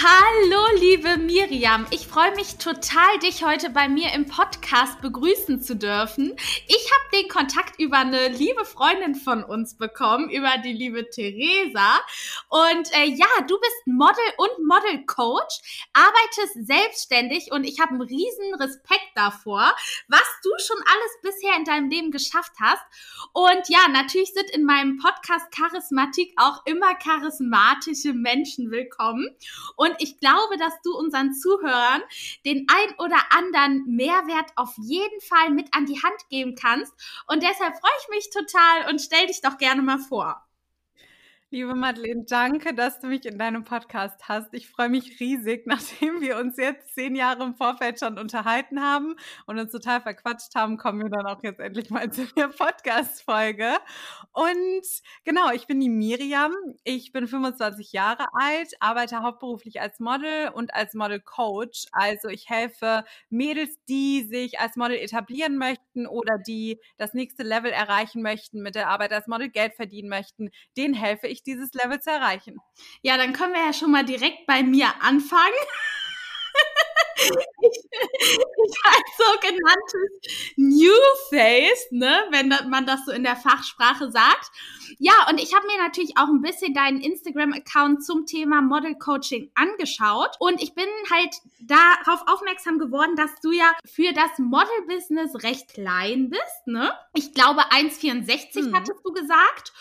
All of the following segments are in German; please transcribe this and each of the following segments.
Hallo, liebe Miriam. Ich freue mich total, dich heute bei mir im Podcast begrüßen zu dürfen. Ich habe den Kontakt über eine liebe Freundin von uns bekommen, über die liebe Theresa. Und äh, ja, du bist Model und Model Coach, arbeitest selbstständig und ich habe einen riesen Respekt davor, was du schon alles bisher in deinem Leben geschafft hast. Und ja, natürlich sind in meinem Podcast Charismatik auch immer charismatische Menschen willkommen. Und und ich glaube, dass du unseren Zuhörern den ein oder anderen Mehrwert auf jeden Fall mit an die Hand geben kannst. Und deshalb freue ich mich total und stell dich doch gerne mal vor. Liebe Madeleine, danke, dass du mich in deinem Podcast hast. Ich freue mich riesig, nachdem wir uns jetzt zehn Jahre im Vorfeld schon unterhalten haben und uns total verquatscht haben, kommen wir dann auch jetzt endlich mal zu der Podcast-Folge. Und genau, ich bin die Miriam. Ich bin 25 Jahre alt, arbeite hauptberuflich als Model und als Model-Coach. Also ich helfe Mädels, die sich als Model etablieren möchten oder die das nächste Level erreichen möchten, mit der Arbeit als Model Geld verdienen möchten. Denen helfe ich ich, dieses Level zu erreichen. Ja, dann können wir ja schon mal direkt bei mir anfangen. ich, ich als sogenanntes New Face, ne, wenn man das so in der Fachsprache sagt. Ja, und ich habe mir natürlich auch ein bisschen deinen Instagram-Account zum Thema Model Coaching angeschaut und ich bin halt darauf aufmerksam geworden, dass du ja für das Model-Business recht klein bist, ne? Ich glaube 1,64 hm. hattest du gesagt.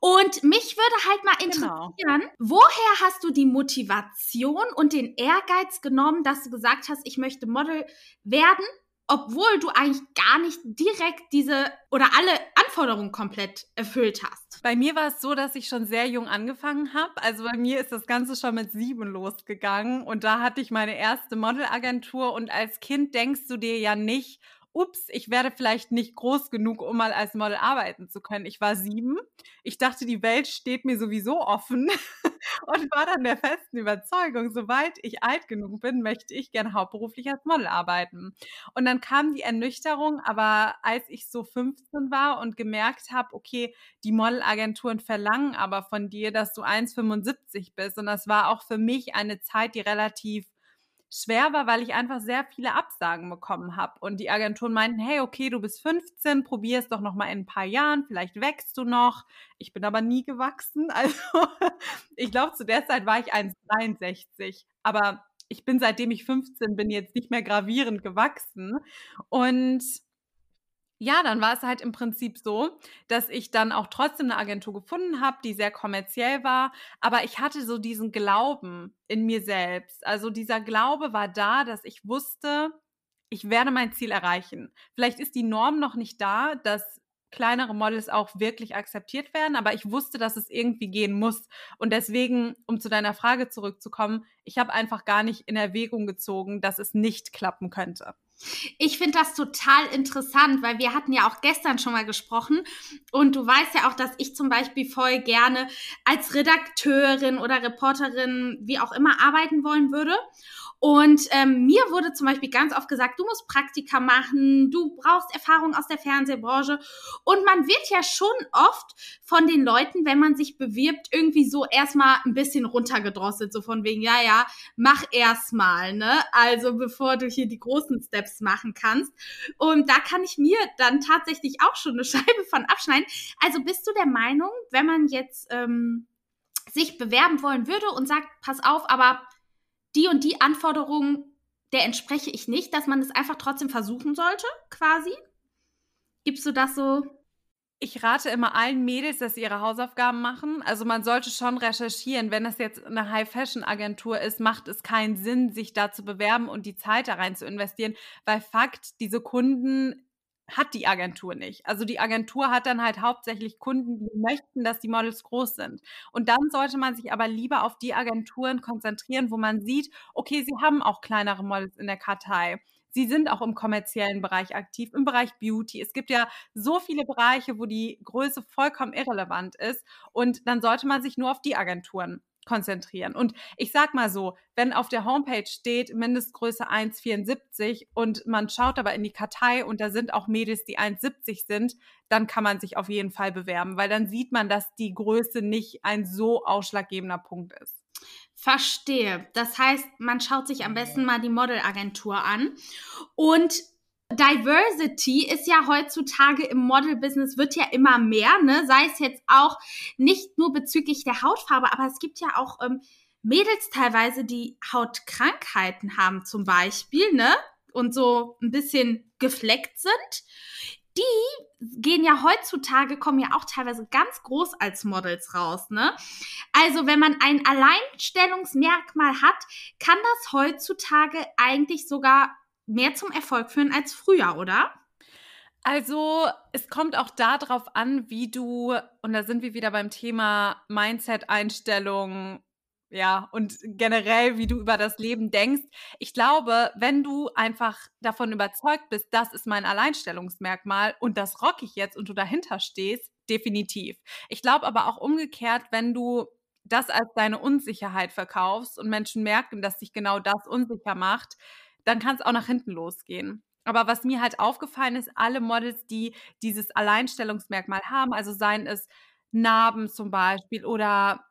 Und mich würde halt mal genau. interessieren, genau. woher hast du die Motivation und den Ehrgeiz genommen, dass du gesagt hast, ich möchte Model werden, obwohl du eigentlich gar nicht direkt diese oder alle Anforderungen komplett erfüllt hast? Bei mir war es so, dass ich schon sehr jung angefangen habe. Also bei mir ist das Ganze schon mit sieben losgegangen und da hatte ich meine erste Modelagentur und als Kind denkst du dir ja nicht, ups, ich werde vielleicht nicht groß genug, um mal als Model arbeiten zu können. Ich war sieben. Ich dachte, die Welt steht mir sowieso offen und war dann der festen Überzeugung, sobald ich alt genug bin, möchte ich gerne hauptberuflich als Model arbeiten. Und dann kam die Ernüchterung, aber als ich so 15 war und gemerkt habe, okay, die Modelagenturen verlangen aber von dir, dass du 1,75 bist. Und das war auch für mich eine Zeit, die relativ schwer war, weil ich einfach sehr viele Absagen bekommen habe. Und die Agenturen meinten, hey, okay, du bist 15, probier es doch noch mal in ein paar Jahren, vielleicht wächst du noch. Ich bin aber nie gewachsen. Also ich glaube, zu der Zeit war ich 1,63. Aber ich bin seitdem ich 15 bin jetzt nicht mehr gravierend gewachsen. Und ja, dann war es halt im Prinzip so, dass ich dann auch trotzdem eine Agentur gefunden habe, die sehr kommerziell war, aber ich hatte so diesen Glauben in mir selbst. Also dieser Glaube war da, dass ich wusste, ich werde mein Ziel erreichen. Vielleicht ist die Norm noch nicht da, dass kleinere Models auch wirklich akzeptiert werden, aber ich wusste, dass es irgendwie gehen muss. Und deswegen, um zu deiner Frage zurückzukommen, ich habe einfach gar nicht in Erwägung gezogen, dass es nicht klappen könnte. Ich finde das total interessant, weil wir hatten ja auch gestern schon mal gesprochen und du weißt ja auch, dass ich zum Beispiel voll gerne als Redakteurin oder Reporterin, wie auch immer, arbeiten wollen würde. Und ähm, mir wurde zum Beispiel ganz oft gesagt, du musst Praktika machen, du brauchst Erfahrung aus der Fernsehbranche. Und man wird ja schon oft von den Leuten, wenn man sich bewirbt, irgendwie so erstmal ein bisschen runtergedrosselt, so von wegen, ja, ja, mach erstmal, ne? Also bevor du hier die großen Steps machen kannst. Und da kann ich mir dann tatsächlich auch schon eine Scheibe von abschneiden. Also bist du der Meinung, wenn man jetzt ähm, sich bewerben wollen würde und sagt, pass auf, aber die und die Anforderungen, der entspreche ich nicht, dass man es einfach trotzdem versuchen sollte, quasi? Gibst du das so? Ich rate immer allen Mädels, dass sie ihre Hausaufgaben machen. Also man sollte schon recherchieren. Wenn es jetzt eine High-Fashion-Agentur ist, macht es keinen Sinn, sich da zu bewerben und die Zeit da rein zu investieren, weil Fakt, diese Kunden hat die Agentur nicht. Also die Agentur hat dann halt hauptsächlich Kunden, die möchten, dass die Models groß sind. Und dann sollte man sich aber lieber auf die Agenturen konzentrieren, wo man sieht, okay, sie haben auch kleinere Models in der Kartei. sie sind auch im kommerziellen Bereich aktiv, im Bereich Beauty. Es gibt ja so viele Bereiche, wo die Größe vollkommen irrelevant ist. Und dann sollte man sich nur auf die Agenturen konzentrieren. Und ich sag mal so, wenn auf der Homepage steht Mindestgröße 1,74 und man schaut aber in die Kartei und da sind auch Mädels, die 1,70 sind, dann kann man sich auf jeden Fall bewerben, weil dann sieht man, dass die Größe nicht ein so ausschlaggebender Punkt ist. Verstehe. Das heißt, man schaut sich am besten mal die Modelagentur an und Diversity ist ja heutzutage im Model-Business wird ja immer mehr, ne? Sei es jetzt auch nicht nur bezüglich der Hautfarbe, aber es gibt ja auch ähm, Mädels teilweise, die Hautkrankheiten haben zum Beispiel, ne? Und so ein bisschen gefleckt sind. Die gehen ja heutzutage, kommen ja auch teilweise ganz groß als Models raus, ne? Also, wenn man ein Alleinstellungsmerkmal hat, kann das heutzutage eigentlich sogar mehr zum Erfolg führen als früher, oder? Also, es kommt auch darauf an, wie du, und da sind wir wieder beim Thema Mindset-Einstellung, ja, und generell, wie du über das Leben denkst. Ich glaube, wenn du einfach davon überzeugt bist, das ist mein Alleinstellungsmerkmal und das rock ich jetzt und du dahinter stehst, definitiv. Ich glaube aber auch umgekehrt, wenn du das als deine Unsicherheit verkaufst und Menschen merken, dass sich genau das unsicher macht, dann kann es auch nach hinten losgehen. Aber was mir halt aufgefallen ist, alle Models, die dieses Alleinstellungsmerkmal haben, also seien es Narben zum Beispiel oder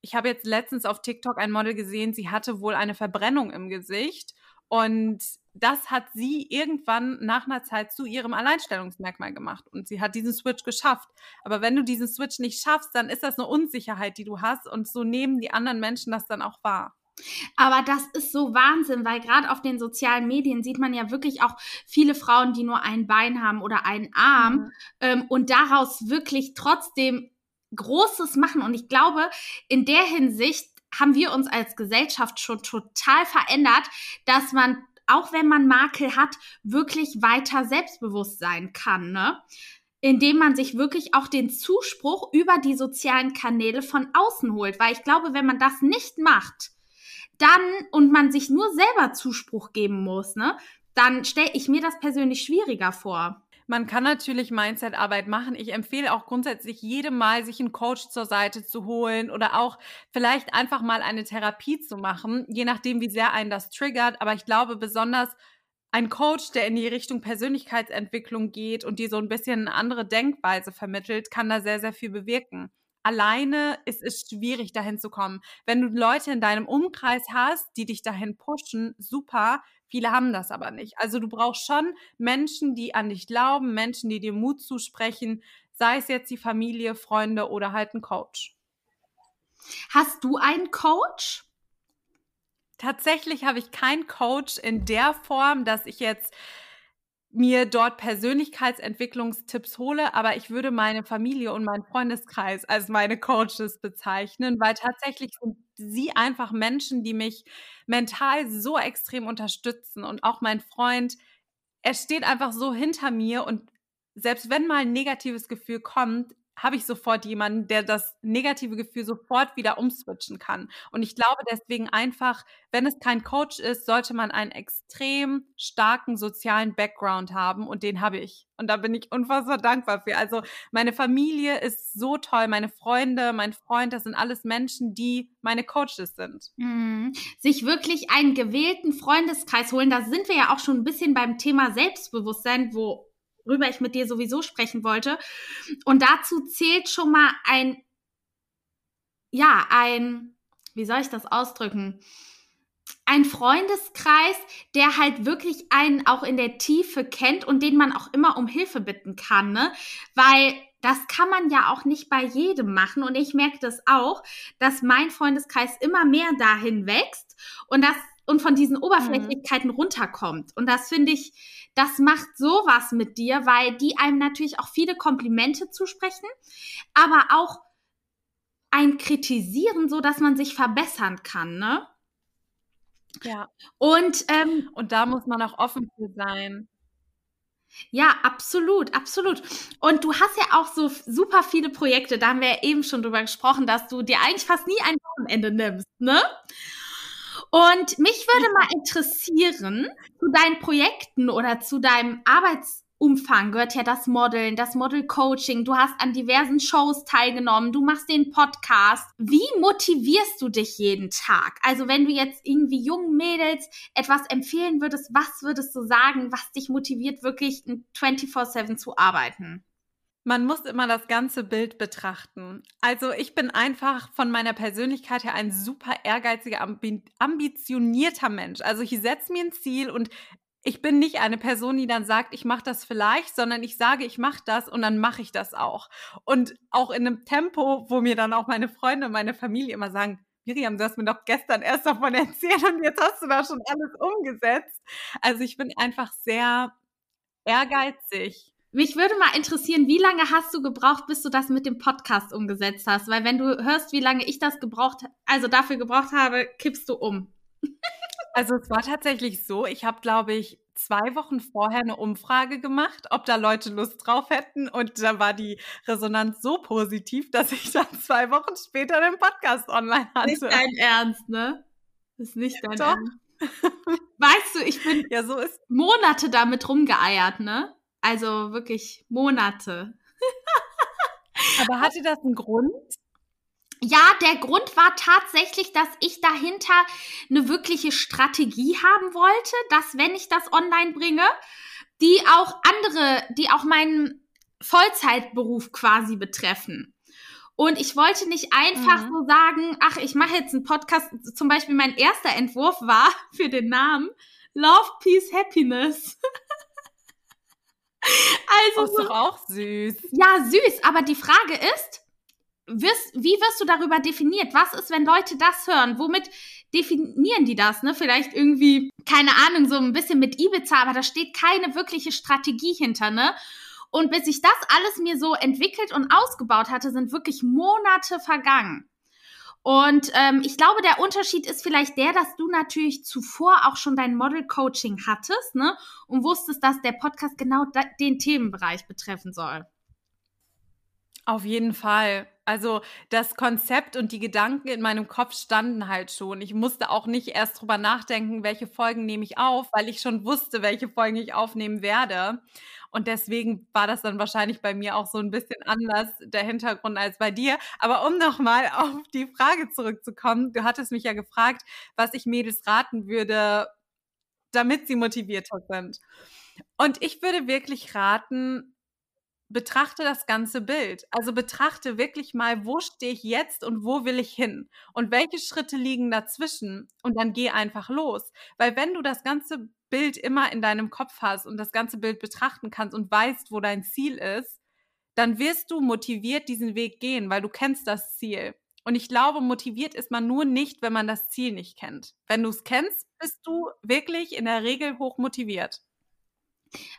ich habe jetzt letztens auf TikTok ein Model gesehen, sie hatte wohl eine Verbrennung im Gesicht und das hat sie irgendwann nach einer Zeit zu ihrem Alleinstellungsmerkmal gemacht und sie hat diesen Switch geschafft. Aber wenn du diesen Switch nicht schaffst, dann ist das eine Unsicherheit, die du hast und so nehmen die anderen Menschen das dann auch wahr. Aber das ist so Wahnsinn, weil gerade auf den sozialen Medien sieht man ja wirklich auch viele Frauen, die nur ein Bein haben oder einen Arm mhm. ähm, und daraus wirklich trotzdem Großes machen. Und ich glaube, in der Hinsicht haben wir uns als Gesellschaft schon total verändert, dass man, auch wenn man Makel hat, wirklich weiter selbstbewusst sein kann, ne? Indem man sich wirklich auch den Zuspruch über die sozialen Kanäle von außen holt. Weil ich glaube, wenn man das nicht macht, dann und man sich nur selber Zuspruch geben muss, ne, dann stelle ich mir das persönlich schwieriger vor. Man kann natürlich Mindset-Arbeit machen. Ich empfehle auch grundsätzlich jedem Mal, sich einen Coach zur Seite zu holen oder auch vielleicht einfach mal eine Therapie zu machen, je nachdem, wie sehr einen das triggert. Aber ich glaube, besonders ein Coach, der in die Richtung Persönlichkeitsentwicklung geht und dir so ein bisschen eine andere Denkweise vermittelt, kann da sehr, sehr viel bewirken alleine ist es schwierig, dahin zu kommen. Wenn du Leute in deinem Umkreis hast, die dich dahin pushen, super. Viele haben das aber nicht. Also du brauchst schon Menschen, die an dich glauben, Menschen, die dir Mut zusprechen, sei es jetzt die Familie, Freunde oder halt ein Coach. Hast du einen Coach? Tatsächlich habe ich keinen Coach in der Form, dass ich jetzt mir dort Persönlichkeitsentwicklungstipps hole, aber ich würde meine Familie und meinen Freundeskreis als meine Coaches bezeichnen, weil tatsächlich sind sie einfach Menschen, die mich mental so extrem unterstützen. Und auch mein Freund, er steht einfach so hinter mir. Und selbst wenn mal ein negatives Gefühl kommt, habe ich sofort jemanden, der das negative Gefühl sofort wieder umswitchen kann. Und ich glaube deswegen einfach, wenn es kein Coach ist, sollte man einen extrem starken sozialen Background haben und den habe ich. Und da bin ich unfassbar dankbar für. Also meine Familie ist so toll, meine Freunde, mein Freund, das sind alles Menschen, die meine Coaches sind. Mhm. Sich wirklich einen gewählten Freundeskreis holen, da sind wir ja auch schon ein bisschen beim Thema Selbstbewusstsein, wo worüber ich mit dir sowieso sprechen wollte. Und dazu zählt schon mal ein, ja, ein, wie soll ich das ausdrücken? Ein Freundeskreis, der halt wirklich einen auch in der Tiefe kennt und den man auch immer um Hilfe bitten kann, ne? Weil das kann man ja auch nicht bei jedem machen. Und ich merke das auch, dass mein Freundeskreis immer mehr dahin wächst und das und von diesen Oberflächlichkeiten mhm. runterkommt. Und das finde ich, das macht sowas mit dir, weil die einem natürlich auch viele Komplimente zusprechen, aber auch ein kritisieren, so dass man sich verbessern kann, ne? Ja. Und, ähm, und da muss man auch offen für sein. Ja, absolut, absolut. Und du hast ja auch so super viele Projekte, da haben wir ja eben schon drüber gesprochen, dass du dir eigentlich fast nie ein Wochenende nimmst, ne? Und mich würde mal interessieren, zu deinen Projekten oder zu deinem Arbeitsumfang gehört ja das Modeln, das Model-Coaching. Du hast an diversen Shows teilgenommen, du machst den Podcast. Wie motivierst du dich jeden Tag? Also wenn du jetzt irgendwie jungen Mädels etwas empfehlen würdest, was würdest du sagen, was dich motiviert, wirklich 24-7 zu arbeiten? Man muss immer das ganze Bild betrachten. Also ich bin einfach von meiner Persönlichkeit her ein super ehrgeiziger, ambi ambitionierter Mensch. Also ich setze mir ein Ziel und ich bin nicht eine Person, die dann sagt, ich mache das vielleicht, sondern ich sage, ich mache das und dann mache ich das auch. Und auch in einem Tempo, wo mir dann auch meine Freunde und meine Familie immer sagen, Miriam, du hast mir doch gestern erst davon erzählt und jetzt hast du da schon alles umgesetzt. Also ich bin einfach sehr ehrgeizig mich würde mal interessieren, wie lange hast du gebraucht, bis du das mit dem Podcast umgesetzt hast? Weil wenn du hörst, wie lange ich das gebraucht, also dafür gebraucht habe, kippst du um. Also es war tatsächlich so, ich habe, glaube ich, zwei Wochen vorher eine Umfrage gemacht, ob da Leute Lust drauf hätten. Und da war die Resonanz so positiv, dass ich dann zwei Wochen später den Podcast online hatte. Nicht dein Ernst, ne? Das ist nicht dein Doch. Ernst. Weißt du, ich bin ja, so ist Monate damit rumgeeiert, ne? Also wirklich Monate. Aber hatte das einen Grund? Ja, der Grund war tatsächlich, dass ich dahinter eine wirkliche Strategie haben wollte, dass wenn ich das online bringe, die auch andere, die auch meinen Vollzeitberuf quasi betreffen. Und ich wollte nicht einfach mhm. so sagen, ach, ich mache jetzt einen Podcast. Zum Beispiel mein erster Entwurf war für den Namen Love, Peace, Happiness. Also das ist doch auch süß. Ja, süß. Aber die Frage ist, wirst, wie wirst du darüber definiert? Was ist, wenn Leute das hören? Womit definieren die das? Ne? Vielleicht irgendwie, keine Ahnung, so ein bisschen mit Ibiza, aber da steht keine wirkliche Strategie hinter, ne? Und bis ich das alles mir so entwickelt und ausgebaut hatte, sind wirklich Monate vergangen. Und ähm, ich glaube, der Unterschied ist vielleicht der, dass du natürlich zuvor auch schon dein Model-Coaching hattest, ne? Und wusstest, dass der Podcast genau den Themenbereich betreffen soll. Auf jeden Fall. Also das Konzept und die Gedanken in meinem Kopf standen halt schon. Ich musste auch nicht erst drüber nachdenken, welche Folgen nehme ich auf, weil ich schon wusste, welche Folgen ich aufnehmen werde. Und deswegen war das dann wahrscheinlich bei mir auch so ein bisschen anders der Hintergrund als bei dir. Aber um nochmal auf die Frage zurückzukommen, du hattest mich ja gefragt, was ich Mädels raten würde, damit sie motivierter sind. Und ich würde wirklich raten, betrachte das ganze Bild. Also betrachte wirklich mal, wo stehe ich jetzt und wo will ich hin? Und welche Schritte liegen dazwischen? Und dann geh einfach los. Weil wenn du das ganze Bild immer in deinem Kopf hast und das ganze Bild betrachten kannst und weißt, wo dein Ziel ist, dann wirst du motiviert diesen Weg gehen, weil du kennst das Ziel. Und ich glaube, motiviert ist man nur nicht, wenn man das Ziel nicht kennt. Wenn du es kennst, bist du wirklich in der Regel hoch motiviert.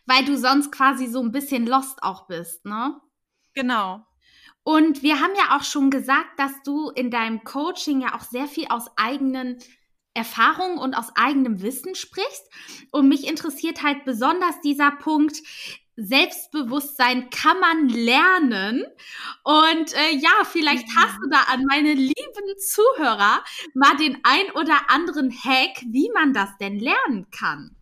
Weil du sonst quasi so ein bisschen lost auch bist, ne? Genau. Und wir haben ja auch schon gesagt, dass du in deinem Coaching ja auch sehr viel aus eigenen Erfahrungen und aus eigenem Wissen sprichst. Und mich interessiert halt besonders dieser Punkt, Selbstbewusstsein kann man lernen. Und äh, ja, vielleicht mhm. hast du da an meine lieben Zuhörer mal den ein oder anderen Hack, wie man das denn lernen kann.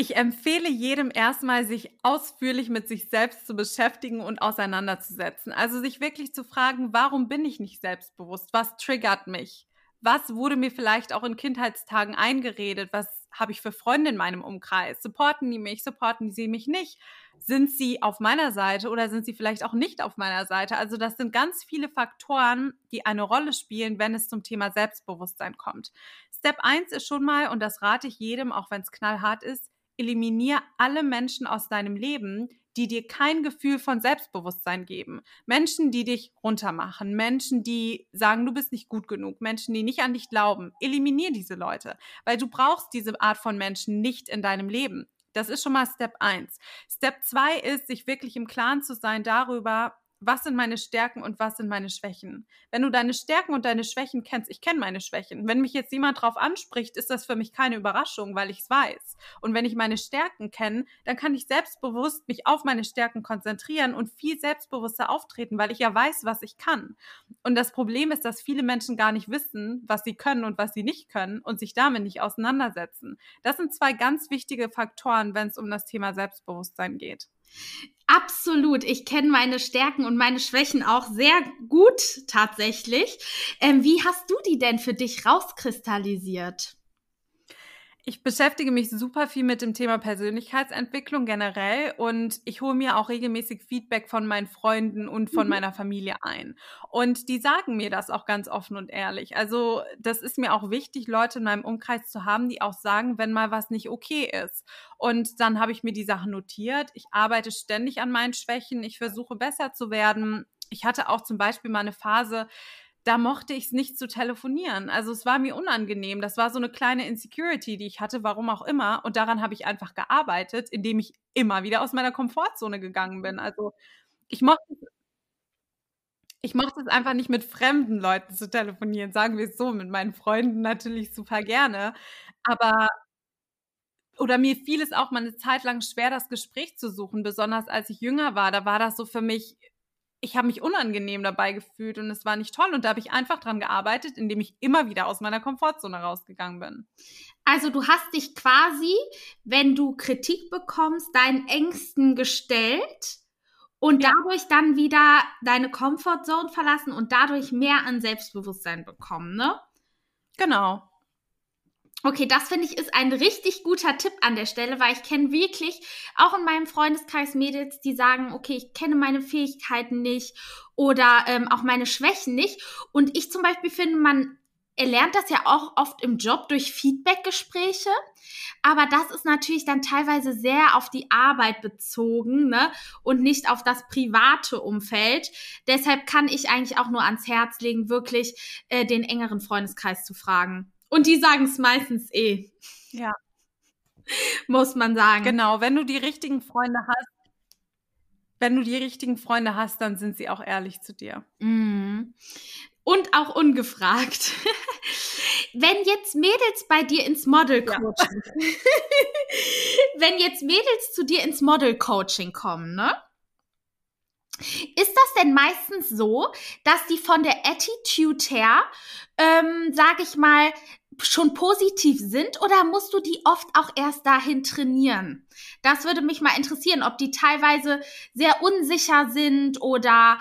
Ich empfehle jedem erstmal, sich ausführlich mit sich selbst zu beschäftigen und auseinanderzusetzen. Also sich wirklich zu fragen, warum bin ich nicht selbstbewusst? Was triggert mich? Was wurde mir vielleicht auch in Kindheitstagen eingeredet? Was habe ich für Freunde in meinem Umkreis? Supporten die mich? Supporten sie mich nicht? Sind sie auf meiner Seite oder sind sie vielleicht auch nicht auf meiner Seite? Also das sind ganz viele Faktoren, die eine Rolle spielen, wenn es zum Thema Selbstbewusstsein kommt. Step 1 ist schon mal, und das rate ich jedem, auch wenn es knallhart ist, eliminier alle Menschen aus deinem Leben, die dir kein Gefühl von Selbstbewusstsein geben. Menschen, die dich runtermachen, Menschen, die sagen, du bist nicht gut genug, Menschen, die nicht an dich glauben. Eliminier diese Leute, weil du brauchst diese Art von Menschen nicht in deinem Leben. Das ist schon mal Step 1. Step 2 ist, sich wirklich im Klaren zu sein darüber, was sind meine Stärken und was sind meine Schwächen. Wenn du deine Stärken und deine Schwächen kennst, ich kenne meine Schwächen. Wenn mich jetzt jemand drauf anspricht, ist das für mich keine Überraschung, weil ich es weiß. Und wenn ich meine Stärken kenne, dann kann ich selbstbewusst mich auf meine Stärken konzentrieren und viel selbstbewusster auftreten, weil ich ja weiß, was ich kann. Und das Problem ist, dass viele Menschen gar nicht wissen, was sie können und was sie nicht können und sich damit nicht auseinandersetzen. Das sind zwei ganz wichtige Faktoren, wenn es um das Thema Selbstbewusstsein geht. Absolut. Ich kenne meine Stärken und meine Schwächen auch sehr gut tatsächlich. Ähm, wie hast du die denn für dich rauskristallisiert? Ich beschäftige mich super viel mit dem Thema Persönlichkeitsentwicklung generell und ich hole mir auch regelmäßig Feedback von meinen Freunden und von mhm. meiner Familie ein. Und die sagen mir das auch ganz offen und ehrlich. Also das ist mir auch wichtig, Leute in meinem Umkreis zu haben, die auch sagen, wenn mal was nicht okay ist. Und dann habe ich mir die Sachen notiert. Ich arbeite ständig an meinen Schwächen. Ich versuche besser zu werden. Ich hatte auch zum Beispiel mal eine Phase, da mochte ich es nicht zu telefonieren. Also es war mir unangenehm. Das war so eine kleine Insecurity, die ich hatte, warum auch immer. Und daran habe ich einfach gearbeitet, indem ich immer wieder aus meiner Komfortzone gegangen bin. Also ich mochte ich mochte es einfach nicht mit fremden Leuten zu telefonieren, sagen wir es so, mit meinen Freunden natürlich super gerne. Aber oder mir fiel es auch mal eine Zeit lang schwer, das Gespräch zu suchen, besonders als ich jünger war. Da war das so für mich, ich habe mich unangenehm dabei gefühlt und es war nicht toll. Und da habe ich einfach dran gearbeitet, indem ich immer wieder aus meiner Komfortzone rausgegangen bin. Also du hast dich quasi, wenn du Kritik bekommst, deinen Ängsten gestellt und ja. dadurch dann wieder deine Comfortzone verlassen und dadurch mehr an Selbstbewusstsein bekommen, ne? Genau. Okay, das finde ich ist ein richtig guter Tipp an der Stelle, weil ich kenne wirklich auch in meinem Freundeskreis Mädels, die sagen, okay, ich kenne meine Fähigkeiten nicht oder ähm, auch meine Schwächen nicht. Und ich zum Beispiel finde, man erlernt das ja auch oft im Job durch Feedbackgespräche. Aber das ist natürlich dann teilweise sehr auf die Arbeit bezogen ne? und nicht auf das private Umfeld. Deshalb kann ich eigentlich auch nur ans Herz legen, wirklich äh, den engeren Freundeskreis zu fragen. Und die sagen es meistens eh. Ja. Muss man sagen. Genau, wenn du die richtigen Freunde hast, wenn du die richtigen Freunde hast, dann sind sie auch ehrlich zu dir. Mm. Und auch ungefragt. wenn jetzt Mädels bei dir ins Model Coaching, ja. wenn jetzt Mädels zu dir ins Model Coaching kommen, ne? Ist das denn meistens so, dass die von der Attitude her, ähm, sag ich mal, schon positiv sind oder musst du die oft auch erst dahin trainieren? Das würde mich mal interessieren, ob die teilweise sehr unsicher sind oder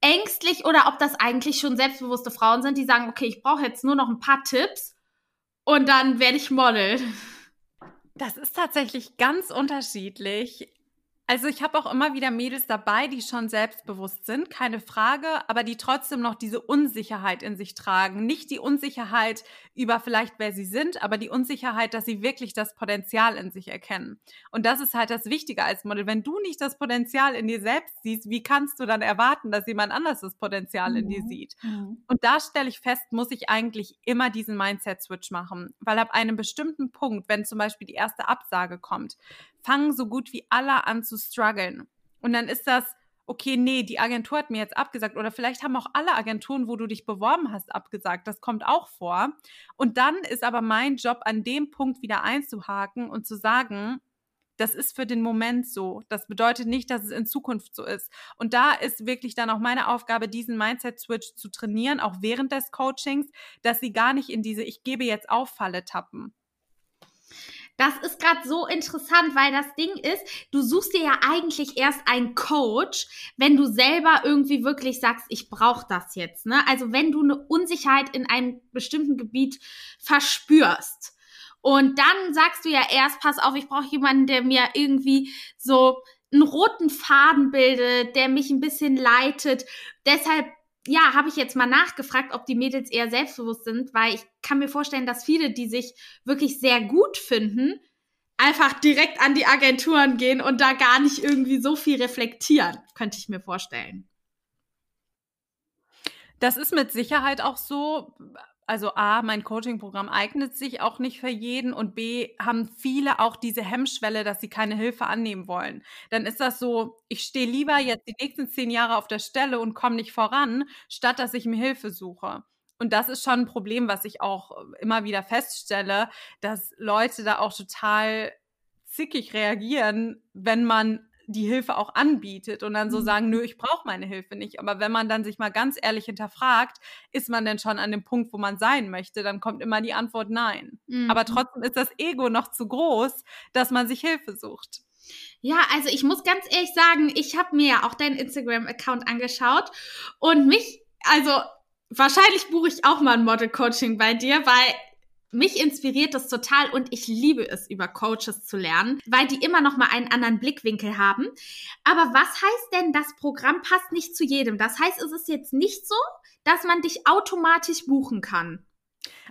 ängstlich oder ob das eigentlich schon selbstbewusste Frauen sind, die sagen, okay, ich brauche jetzt nur noch ein paar Tipps und dann werde ich Model. Das ist tatsächlich ganz unterschiedlich. Also ich habe auch immer wieder Mädels dabei, die schon selbstbewusst sind, keine Frage, aber die trotzdem noch diese Unsicherheit in sich tragen. Nicht die Unsicherheit über vielleicht, wer sie sind, aber die Unsicherheit, dass sie wirklich das Potenzial in sich erkennen. Und das ist halt das Wichtige als Model. Wenn du nicht das Potenzial in dir selbst siehst, wie kannst du dann erwarten, dass jemand anders das Potenzial mhm. in dir mhm. sieht? Mhm. Und da stelle ich fest, muss ich eigentlich immer diesen Mindset-Switch machen. Weil ab einem bestimmten Punkt, wenn zum Beispiel die erste Absage kommt, fangen so gut wie alle an zu strugglen. Und dann ist das, okay, nee, die Agentur hat mir jetzt abgesagt oder vielleicht haben auch alle Agenturen, wo du dich beworben hast, abgesagt. Das kommt auch vor. Und dann ist aber mein Job, an dem Punkt wieder einzuhaken und zu sagen, das ist für den Moment so. Das bedeutet nicht, dass es in Zukunft so ist. Und da ist wirklich dann auch meine Aufgabe, diesen Mindset-Switch zu trainieren, auch während des Coachings, dass sie gar nicht in diese Ich gebe jetzt auf Falle tappen. Das ist gerade so interessant, weil das Ding ist, du suchst dir ja eigentlich erst einen Coach, wenn du selber irgendwie wirklich sagst, ich brauche das jetzt. Ne? Also wenn du eine Unsicherheit in einem bestimmten Gebiet verspürst. Und dann sagst du ja erst, pass auf, ich brauche jemanden, der mir irgendwie so einen roten Faden bildet, der mich ein bisschen leitet. Deshalb ja, habe ich jetzt mal nachgefragt, ob die Mädels eher selbstbewusst sind, weil ich kann mir vorstellen, dass viele, die sich wirklich sehr gut finden, einfach direkt an die Agenturen gehen und da gar nicht irgendwie so viel reflektieren, könnte ich mir vorstellen. Das ist mit Sicherheit auch so. Also A, mein Coaching-Programm eignet sich auch nicht für jeden und B, haben viele auch diese Hemmschwelle, dass sie keine Hilfe annehmen wollen. Dann ist das so, ich stehe lieber jetzt die nächsten zehn Jahre auf der Stelle und komme nicht voran, statt dass ich mir Hilfe suche. Und das ist schon ein Problem, was ich auch immer wieder feststelle, dass Leute da auch total zickig reagieren, wenn man die Hilfe auch anbietet und dann so mhm. sagen, nö, ich brauche meine Hilfe nicht. Aber wenn man dann sich mal ganz ehrlich hinterfragt, ist man denn schon an dem Punkt, wo man sein möchte, dann kommt immer die Antwort nein. Mhm. Aber trotzdem ist das Ego noch zu groß, dass man sich Hilfe sucht. Ja, also ich muss ganz ehrlich sagen, ich habe mir ja auch deinen Instagram-Account angeschaut und mich, also wahrscheinlich buche ich auch mal ein Model-Coaching bei dir, weil mich inspiriert das total und ich liebe es, über Coaches zu lernen, weil die immer noch mal einen anderen Blickwinkel haben. Aber was heißt denn, das Programm passt nicht zu jedem? Das heißt, es ist jetzt nicht so, dass man dich automatisch buchen kann.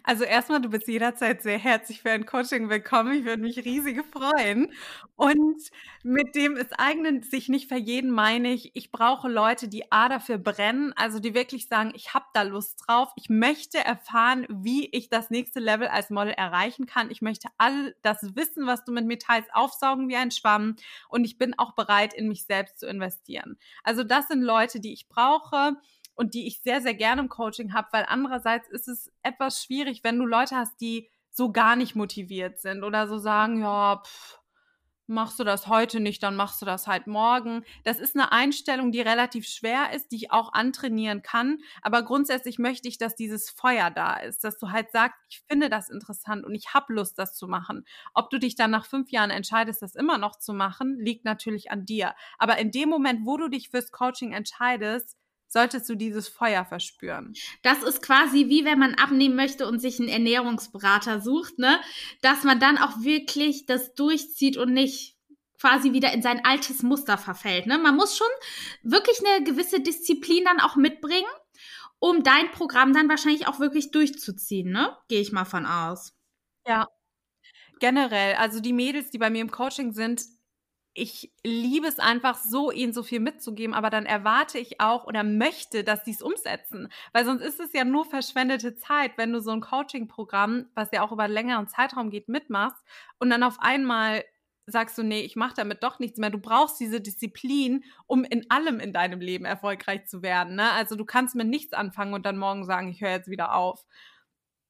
Also erstmal, du bist jederzeit sehr herzlich für ein Coaching willkommen. Ich würde mich riesig freuen. Und mit dem es eignet sich nicht für jeden, meine ich, ich brauche Leute, die A dafür brennen, also die wirklich sagen, ich habe da Lust drauf. Ich möchte erfahren, wie ich das nächste Level als Model erreichen kann. Ich möchte all das Wissen, was du mit mir teilst, aufsaugen wie ein Schwamm. Und ich bin auch bereit, in mich selbst zu investieren. Also das sind Leute, die ich brauche und die ich sehr, sehr gerne im Coaching habe, weil andererseits ist es etwas schwierig, wenn du Leute hast, die so gar nicht motiviert sind oder so sagen, ja, pff, machst du das heute nicht, dann machst du das halt morgen. Das ist eine Einstellung, die relativ schwer ist, die ich auch antrainieren kann. Aber grundsätzlich möchte ich, dass dieses Feuer da ist, dass du halt sagst, ich finde das interessant und ich habe Lust, das zu machen. Ob du dich dann nach fünf Jahren entscheidest, das immer noch zu machen, liegt natürlich an dir. Aber in dem Moment, wo du dich fürs Coaching entscheidest, solltest du dieses Feuer verspüren. Das ist quasi wie wenn man abnehmen möchte und sich einen Ernährungsberater sucht, ne? Dass man dann auch wirklich das durchzieht und nicht quasi wieder in sein altes Muster verfällt. Ne? Man muss schon wirklich eine gewisse Disziplin dann auch mitbringen, um dein Programm dann wahrscheinlich auch wirklich durchzuziehen, ne? Gehe ich mal von aus. Ja. Generell, also die Mädels, die bei mir im Coaching sind, ich liebe es einfach so, ihnen so viel mitzugeben, aber dann erwarte ich auch oder möchte, dass sie es umsetzen. Weil sonst ist es ja nur verschwendete Zeit, wenn du so ein Coaching-Programm, was ja auch über einen längeren Zeitraum geht, mitmachst und dann auf einmal sagst du, nee, ich mache damit doch nichts mehr. Du brauchst diese Disziplin, um in allem in deinem Leben erfolgreich zu werden. Ne? Also du kannst mit nichts anfangen und dann morgen sagen, ich höre jetzt wieder auf.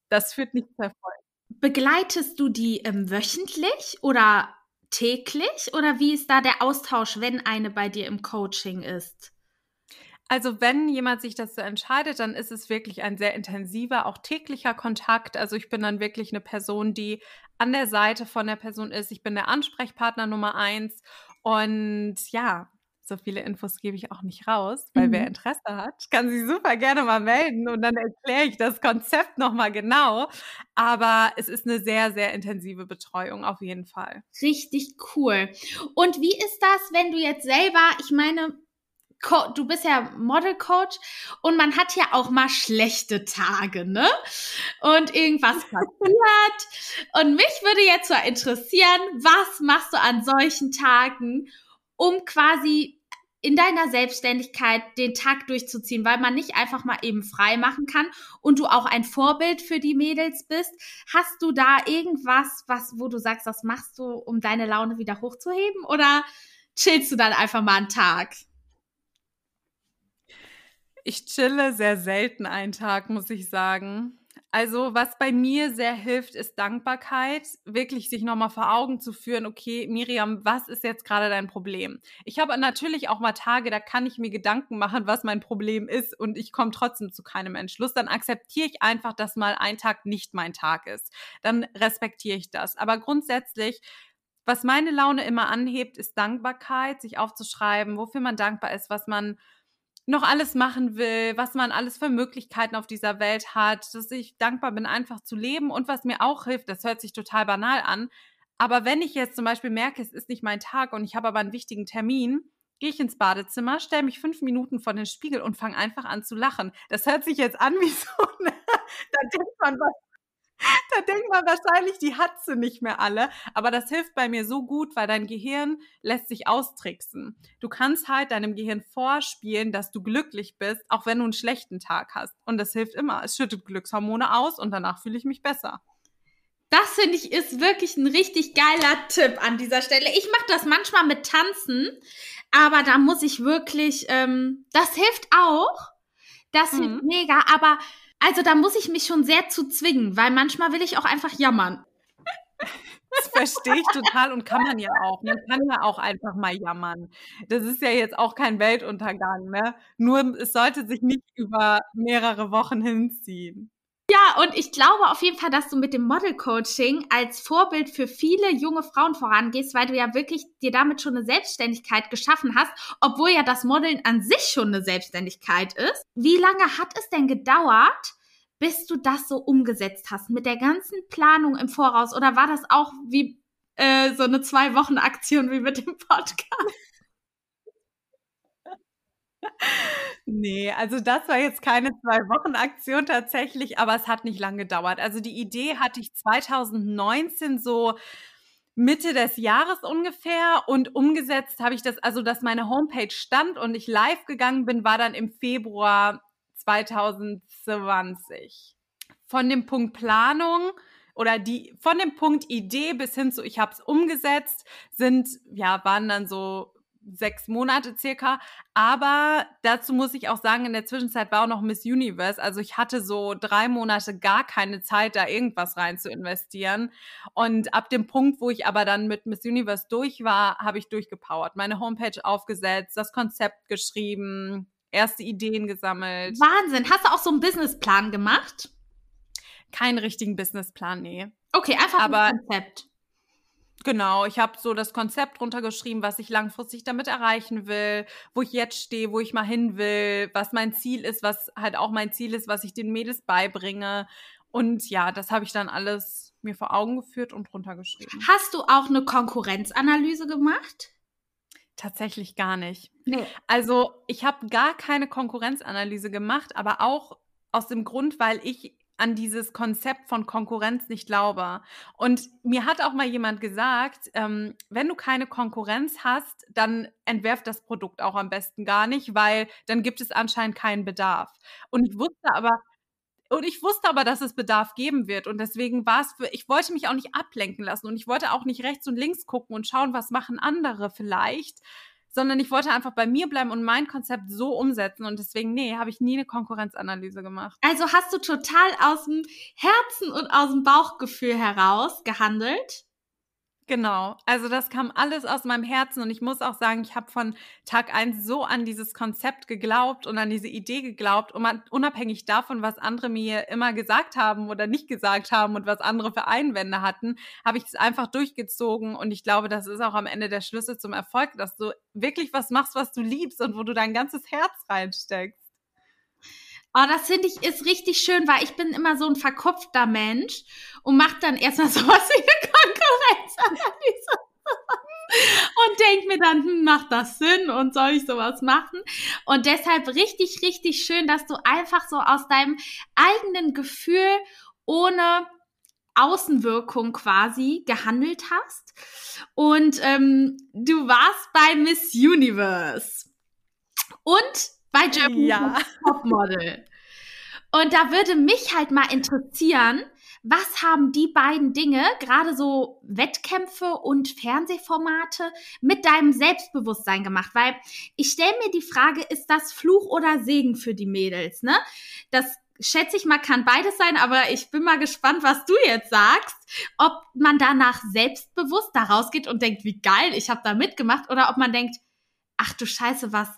Das führt nicht zu Erfolg. Begleitest du die ähm, wöchentlich oder täglich oder wie ist da der Austausch, wenn eine bei dir im Coaching ist? Also wenn jemand sich dazu entscheidet, dann ist es wirklich ein sehr intensiver, auch täglicher Kontakt. Also ich bin dann wirklich eine Person, die an der Seite von der Person ist. Ich bin der Ansprechpartner Nummer eins. Und ja, so viele Infos gebe ich auch nicht raus, weil mhm. wer Interesse hat, kann sich super gerne mal melden und dann erkläre ich das Konzept nochmal genau. Aber es ist eine sehr, sehr intensive Betreuung auf jeden Fall. Richtig cool. Und wie ist das, wenn du jetzt selber, ich meine, du bist ja Model Coach und man hat ja auch mal schlechte Tage, ne? Und irgendwas passiert. Und mich würde jetzt so interessieren, was machst du an solchen Tagen, um quasi in deiner Selbstständigkeit den Tag durchzuziehen, weil man nicht einfach mal eben frei machen kann und du auch ein Vorbild für die Mädels bist. Hast du da irgendwas, was, wo du sagst, das machst du, um deine Laune wieder hochzuheben oder chillst du dann einfach mal einen Tag? Ich chille sehr selten einen Tag, muss ich sagen. Also, was bei mir sehr hilft, ist Dankbarkeit. Wirklich sich nochmal vor Augen zu führen, okay, Miriam, was ist jetzt gerade dein Problem? Ich habe natürlich auch mal Tage, da kann ich mir Gedanken machen, was mein Problem ist und ich komme trotzdem zu keinem Entschluss. Dann akzeptiere ich einfach, dass mal ein Tag nicht mein Tag ist. Dann respektiere ich das. Aber grundsätzlich was meine Laune immer anhebt, ist Dankbarkeit, sich aufzuschreiben, wofür man dankbar ist, was man noch alles machen will, was man alles für Möglichkeiten auf dieser Welt hat, dass ich dankbar bin, einfach zu leben und was mir auch hilft, das hört sich total banal an, aber wenn ich jetzt zum Beispiel merke, es ist nicht mein Tag und ich habe aber einen wichtigen Termin, gehe ich ins Badezimmer, stelle mich fünf Minuten vor den Spiegel und fange einfach an zu lachen. Das hört sich jetzt an wie so, eine, da denkt man, was da denkt man wahrscheinlich, die hat sie nicht mehr alle. Aber das hilft bei mir so gut, weil dein Gehirn lässt sich austricksen. Du kannst halt deinem Gehirn vorspielen, dass du glücklich bist, auch wenn du einen schlechten Tag hast. Und das hilft immer. Es schüttet Glückshormone aus und danach fühle ich mich besser. Das finde ich ist wirklich ein richtig geiler Tipp an dieser Stelle. Ich mache das manchmal mit Tanzen, aber da muss ich wirklich, ähm, das hilft auch. Das mhm. hilft mega, aber also da muss ich mich schon sehr zu zwingen, weil manchmal will ich auch einfach jammern. Das verstehe ich total und kann man ja auch. Man kann ja auch einfach mal jammern. Das ist ja jetzt auch kein Weltuntergang, ne? Nur es sollte sich nicht über mehrere Wochen hinziehen. Und ich glaube auf jeden Fall, dass du mit dem Model Coaching als Vorbild für viele junge Frauen vorangehst, weil du ja wirklich dir damit schon eine Selbstständigkeit geschaffen hast, obwohl ja das Modeln an sich schon eine Selbstständigkeit ist. Wie lange hat es denn gedauert, bis du das so umgesetzt hast mit der ganzen Planung im Voraus? Oder war das auch wie äh, so eine Zwei-Wochen-Aktion wie mit dem Podcast? Nee, also das war jetzt keine Zwei-Wochen-Aktion tatsächlich, aber es hat nicht lang gedauert. Also die Idee hatte ich 2019 so Mitte des Jahres ungefähr und umgesetzt habe ich das, also dass meine Homepage stand und ich live gegangen bin, war dann im Februar 2020. Von dem Punkt Planung oder die von dem Punkt Idee bis hin zu ich habe es umgesetzt sind ja waren dann so sechs Monate circa. Aber dazu muss ich auch sagen, in der Zwischenzeit war auch noch Miss Universe. Also ich hatte so drei Monate gar keine Zeit, da irgendwas rein zu investieren. Und ab dem Punkt, wo ich aber dann mit Miss Universe durch war, habe ich durchgepowert. Meine Homepage aufgesetzt, das Konzept geschrieben, erste Ideen gesammelt. Wahnsinn. Hast du auch so einen Businessplan gemacht? Keinen richtigen Businessplan, nee. Okay, einfach aber ein Konzept. Genau, ich habe so das Konzept runtergeschrieben, was ich langfristig damit erreichen will, wo ich jetzt stehe, wo ich mal hin will, was mein Ziel ist, was halt auch mein Ziel ist, was ich den Mädels beibringe. Und ja, das habe ich dann alles mir vor Augen geführt und runtergeschrieben. Hast du auch eine Konkurrenzanalyse gemacht? Tatsächlich gar nicht. Nee. Also ich habe gar keine Konkurrenzanalyse gemacht, aber auch aus dem Grund, weil ich an dieses Konzept von Konkurrenz nicht glaube. Und mir hat auch mal jemand gesagt, ähm, wenn du keine Konkurrenz hast, dann entwerf das Produkt auch am besten gar nicht, weil dann gibt es anscheinend keinen Bedarf. Und ich wusste aber, und ich wusste aber, dass es Bedarf geben wird. Und deswegen war es für, ich wollte mich auch nicht ablenken lassen und ich wollte auch nicht rechts und links gucken und schauen, was machen andere vielleicht, sondern ich wollte einfach bei mir bleiben und mein Konzept so umsetzen. Und deswegen, nee, habe ich nie eine Konkurrenzanalyse gemacht. Also hast du total aus dem Herzen und aus dem Bauchgefühl heraus gehandelt? Genau, also das kam alles aus meinem Herzen und ich muss auch sagen, ich habe von Tag eins so an dieses Konzept geglaubt und an diese Idee geglaubt, unabhängig davon, was andere mir immer gesagt haben oder nicht gesagt haben und was andere für Einwände hatten, habe ich es einfach durchgezogen und ich glaube, das ist auch am Ende der Schlüssel zum Erfolg, dass du wirklich was machst, was du liebst und wo du dein ganzes Herz reinsteckst. Oh, das finde ich ist richtig schön, weil ich bin immer so ein verkopfter Mensch und mache dann erstmal sowas wie eine Konkurrenzanalyse. und denke mir dann, hm, macht das Sinn und soll ich sowas machen? Und deshalb richtig, richtig schön, dass du einfach so aus deinem eigenen Gefühl ohne Außenwirkung quasi gehandelt hast. Und ähm, du warst bei Miss Universe. Und bei Germany's ja. Topmodel. Und da würde mich halt mal interessieren, was haben die beiden Dinge, gerade so Wettkämpfe und Fernsehformate, mit deinem Selbstbewusstsein gemacht? Weil ich stelle mir die Frage, ist das Fluch oder Segen für die Mädels? Ne? Das schätze ich mal, kann beides sein, aber ich bin mal gespannt, was du jetzt sagst. Ob man danach selbstbewusst da rausgeht und denkt, wie geil, ich habe da mitgemacht, oder ob man denkt, ach du Scheiße, was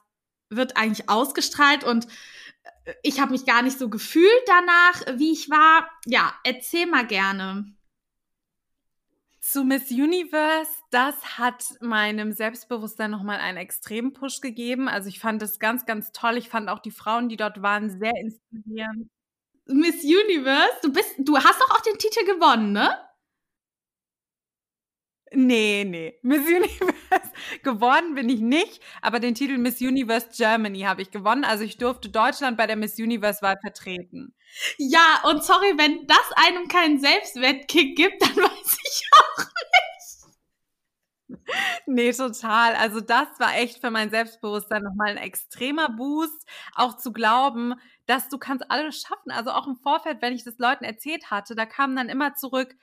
wird eigentlich ausgestrahlt und ich habe mich gar nicht so gefühlt danach, wie ich war. Ja, erzähl mal gerne. Zu Miss Universe, das hat meinem Selbstbewusstsein nochmal einen extremen Push gegeben. Also ich fand das ganz, ganz toll. Ich fand auch die Frauen, die dort waren, sehr inspirierend. Miss Universe, du bist, du hast doch auch den Titel gewonnen, ne? Nee, nee. Miss Universe gewonnen bin ich nicht, aber den Titel Miss Universe Germany habe ich gewonnen. Also ich durfte Deutschland bei der Miss Universe-Wahl vertreten. Ja, und sorry, wenn das einem keinen Selbstwertkick gibt, dann weiß ich auch nicht. Nee, total. Also das war echt für mein Selbstbewusstsein nochmal ein extremer Boost, auch zu glauben, dass du kannst alles schaffen. Also auch im Vorfeld, wenn ich das Leuten erzählt hatte, da kamen dann immer zurück,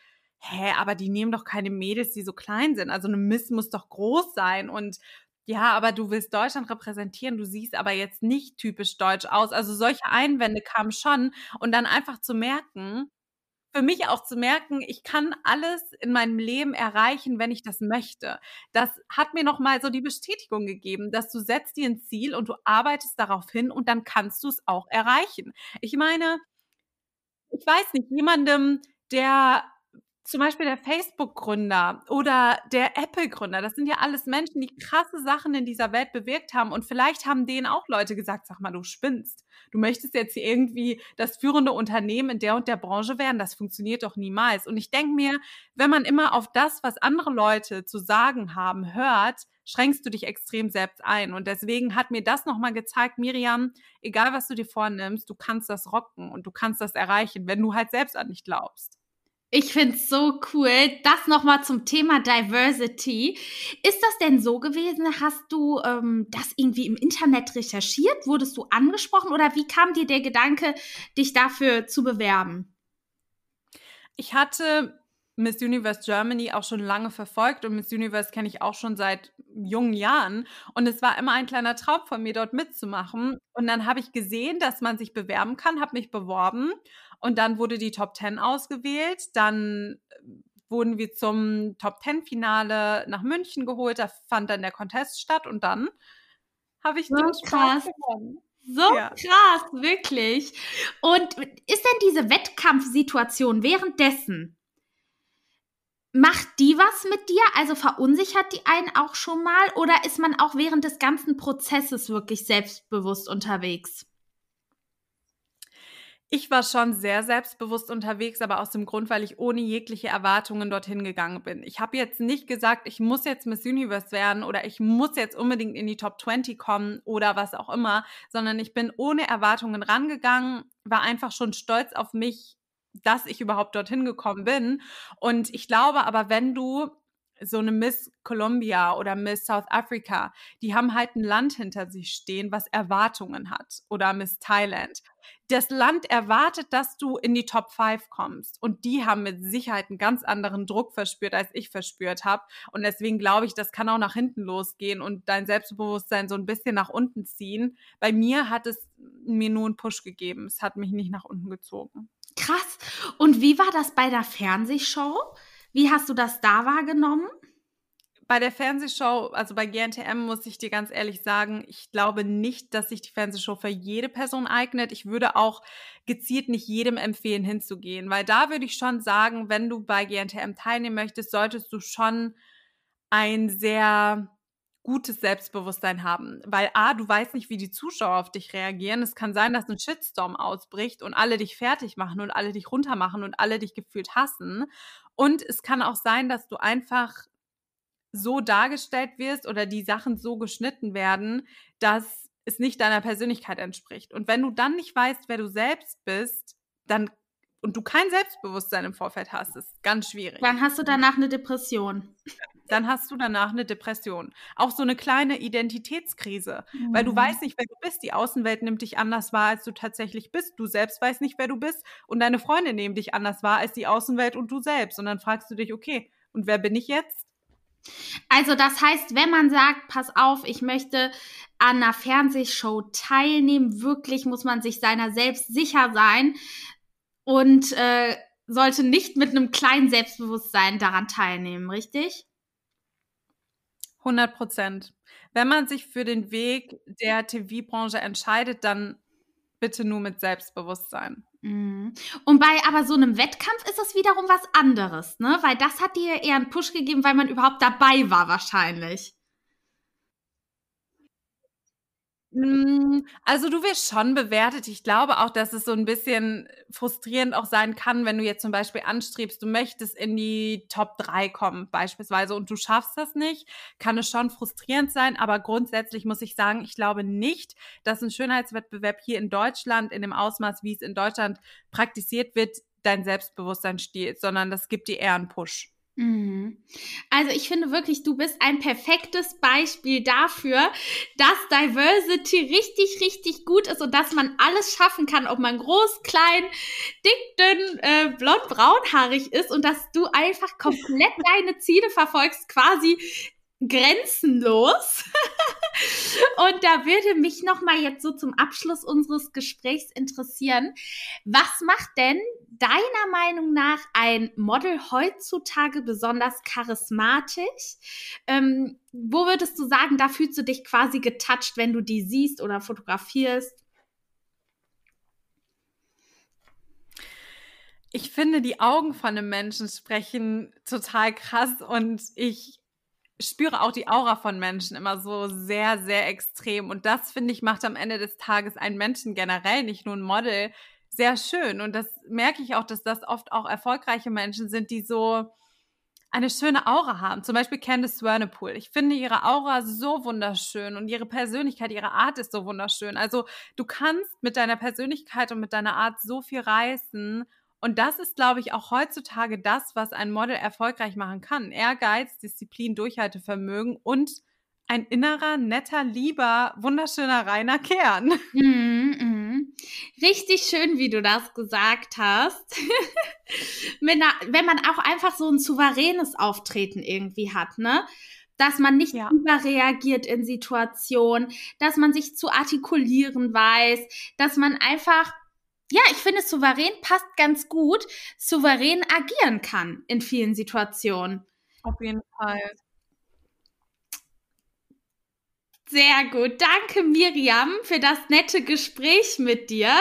hä, aber die nehmen doch keine Mädels, die so klein sind. Also eine Miss muss doch groß sein und ja, aber du willst Deutschland repräsentieren, du siehst aber jetzt nicht typisch deutsch aus. Also solche Einwände kamen schon und dann einfach zu merken, für mich auch zu merken, ich kann alles in meinem Leben erreichen, wenn ich das möchte. Das hat mir nochmal so die Bestätigung gegeben, dass du setzt dir ein Ziel und du arbeitest darauf hin und dann kannst du es auch erreichen. Ich meine, ich weiß nicht, jemandem, der zum Beispiel der Facebook-Gründer oder der Apple-Gründer, das sind ja alles Menschen, die krasse Sachen in dieser Welt bewirkt haben. Und vielleicht haben denen auch Leute gesagt, sag mal, du spinnst. Du möchtest jetzt hier irgendwie das führende Unternehmen in der und der Branche werden. Das funktioniert doch niemals. Und ich denke mir, wenn man immer auf das, was andere Leute zu sagen haben, hört, schränkst du dich extrem selbst ein. Und deswegen hat mir das nochmal gezeigt, Miriam, egal was du dir vornimmst, du kannst das rocken und du kannst das erreichen, wenn du halt selbst an dich glaubst. Ich finde es so cool. Das nochmal zum Thema Diversity. Ist das denn so gewesen? Hast du ähm, das irgendwie im Internet recherchiert? Wurdest du angesprochen oder wie kam dir der Gedanke, dich dafür zu bewerben? Ich hatte Miss Universe Germany auch schon lange verfolgt und Miss Universe kenne ich auch schon seit jungen Jahren. Und es war immer ein kleiner Traum von mir, dort mitzumachen. Und dann habe ich gesehen, dass man sich bewerben kann, habe mich beworben und dann wurde die Top 10 ausgewählt. Dann äh, wurden wir zum Top 10 Finale nach München geholt. Da fand dann der Contest statt und dann habe ich so den krass. gewonnen. So ja. krass, wirklich. Und ist denn diese Wettkampfsituation währenddessen, macht die was mit dir? Also verunsichert die einen auch schon mal? Oder ist man auch während des ganzen Prozesses wirklich selbstbewusst unterwegs? Ich war schon sehr selbstbewusst unterwegs, aber aus dem Grund, weil ich ohne jegliche Erwartungen dorthin gegangen bin. Ich habe jetzt nicht gesagt, ich muss jetzt Miss Universe werden oder ich muss jetzt unbedingt in die Top 20 kommen oder was auch immer, sondern ich bin ohne Erwartungen rangegangen, war einfach schon stolz auf mich, dass ich überhaupt dorthin gekommen bin. Und ich glaube aber, wenn du so eine Miss Columbia oder Miss South Africa, die haben halt ein Land hinter sich stehen, was Erwartungen hat. Oder Miss Thailand. Das Land erwartet, dass du in die Top 5 kommst. Und die haben mit Sicherheit einen ganz anderen Druck verspürt, als ich verspürt habe. Und deswegen glaube ich, das kann auch nach hinten losgehen und dein Selbstbewusstsein so ein bisschen nach unten ziehen. Bei mir hat es mir nur einen Push gegeben. Es hat mich nicht nach unten gezogen. Krass. Und wie war das bei der Fernsehshow? Wie hast du das da wahrgenommen? Bei der Fernsehshow, also bei GNTM, muss ich dir ganz ehrlich sagen, ich glaube nicht, dass sich die Fernsehshow für jede Person eignet. Ich würde auch gezielt nicht jedem empfehlen, hinzugehen, weil da würde ich schon sagen, wenn du bei GNTM teilnehmen möchtest, solltest du schon ein sehr gutes Selbstbewusstsein haben. Weil A, du weißt nicht, wie die Zuschauer auf dich reagieren. Es kann sein, dass ein Shitstorm ausbricht und alle dich fertig machen und alle dich runtermachen und alle dich gefühlt hassen. Und es kann auch sein, dass du einfach so dargestellt wirst oder die Sachen so geschnitten werden, dass es nicht deiner Persönlichkeit entspricht. Und wenn du dann nicht weißt, wer du selbst bist, dann und du kein Selbstbewusstsein im Vorfeld hast, ist ganz schwierig. Dann hast du danach eine Depression. Dann hast du danach eine Depression. Auch so eine kleine Identitätskrise, mhm. weil du mhm. weißt nicht, wer du bist. Die Außenwelt nimmt dich anders wahr, als du tatsächlich bist. Du selbst weißt nicht, wer du bist und deine Freunde nehmen dich anders wahr als die Außenwelt und du selbst. Und dann fragst du dich, okay, und wer bin ich jetzt? Also das heißt, wenn man sagt, pass auf, ich möchte an einer Fernsehshow teilnehmen, wirklich muss man sich seiner selbst sicher sein, und äh, sollte nicht mit einem kleinen Selbstbewusstsein daran teilnehmen, richtig? 100 Prozent. Wenn man sich für den Weg der TV-Branche entscheidet, dann bitte nur mit Selbstbewusstsein. Mhm. Und bei aber so einem Wettkampf ist es wiederum was anderes, ne? Weil das hat dir eher einen Push gegeben, weil man überhaupt dabei war, wahrscheinlich. Hm, also, du wirst schon bewertet. Ich glaube auch, dass es so ein bisschen frustrierend auch sein kann, wenn du jetzt zum Beispiel anstrebst, du möchtest in die Top 3 kommen beispielsweise und du schaffst das nicht, kann es schon frustrierend sein. Aber grundsätzlich muss ich sagen, ich glaube nicht, dass ein Schönheitswettbewerb hier in Deutschland in dem Ausmaß, wie es in Deutschland praktiziert wird, dein Selbstbewusstsein stiehlt, sondern das gibt dir eher einen Push. Mhm. Also ich finde wirklich, du bist ein perfektes Beispiel dafür, dass Diversity richtig, richtig gut ist und dass man alles schaffen kann, ob man groß, klein, dick, dünn, äh, blond, braunhaarig ist und dass du einfach komplett deine Ziele verfolgst, quasi grenzenlos. Und da würde mich noch mal jetzt so zum Abschluss unseres Gesprächs interessieren, was macht denn deiner Meinung nach ein Model heutzutage besonders charismatisch? Ähm, wo würdest du sagen, da fühlst du dich quasi getoucht, wenn du die siehst oder fotografierst? Ich finde, die Augen von einem Menschen sprechen total krass und ich spüre auch die Aura von Menschen immer so sehr, sehr extrem. Und das, finde ich, macht am Ende des Tages einen Menschen generell, nicht nur ein Model, sehr schön. Und das merke ich auch, dass das oft auch erfolgreiche Menschen sind, die so eine schöne Aura haben. Zum Beispiel Candice Swanepoel. Ich finde ihre Aura so wunderschön und ihre Persönlichkeit, ihre Art ist so wunderschön. Also du kannst mit deiner Persönlichkeit und mit deiner Art so viel reißen und das ist, glaube ich, auch heutzutage das, was ein Model erfolgreich machen kann. Ehrgeiz, Disziplin, Durchhaltevermögen und ein innerer, netter, lieber, wunderschöner, reiner Kern. Mm, mm. Richtig schön, wie du das gesagt hast. einer, wenn man auch einfach so ein souveränes Auftreten irgendwie hat, ne? Dass man nicht ja. überreagiert in Situationen, dass man sich zu artikulieren weiß, dass man einfach ja, ich finde, souverän passt ganz gut, souverän agieren kann in vielen Situationen. Auf jeden Fall. Sehr gut. Danke, Miriam, für das nette Gespräch mit dir.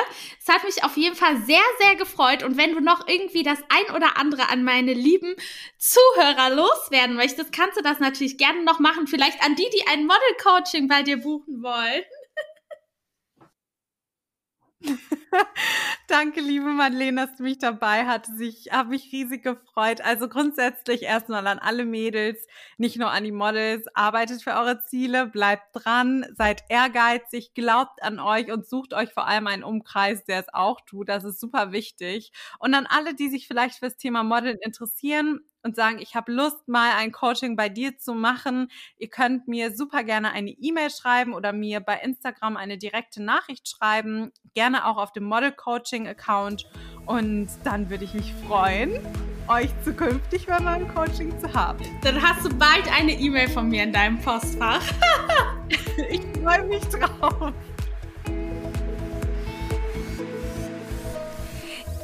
Es hat mich auf jeden Fall sehr, sehr gefreut. Und wenn du noch irgendwie das ein oder andere an meine lieben Zuhörer loswerden möchtest, kannst du das natürlich gerne noch machen. Vielleicht an die, die ein Model-Coaching bei dir buchen wollen. Danke, liebe Madeleine, dass du mich dabei hattest. Ich habe mich riesig gefreut. Also grundsätzlich erstmal an alle Mädels, nicht nur an die Models. Arbeitet für eure Ziele, bleibt dran, seid ehrgeizig, glaubt an euch und sucht euch vor allem einen Umkreis, der es auch tut. Das ist super wichtig. Und an alle, die sich vielleicht fürs Thema Modeln interessieren, und sagen, ich habe Lust, mal ein Coaching bei dir zu machen. Ihr könnt mir super gerne eine E-Mail schreiben oder mir bei Instagram eine direkte Nachricht schreiben. Gerne auch auf dem Model Coaching Account. Und dann würde ich mich freuen, euch zukünftig bei meinem Coaching zu haben. Dann hast du bald eine E-Mail von mir in deinem Postfach. ich freue mich drauf.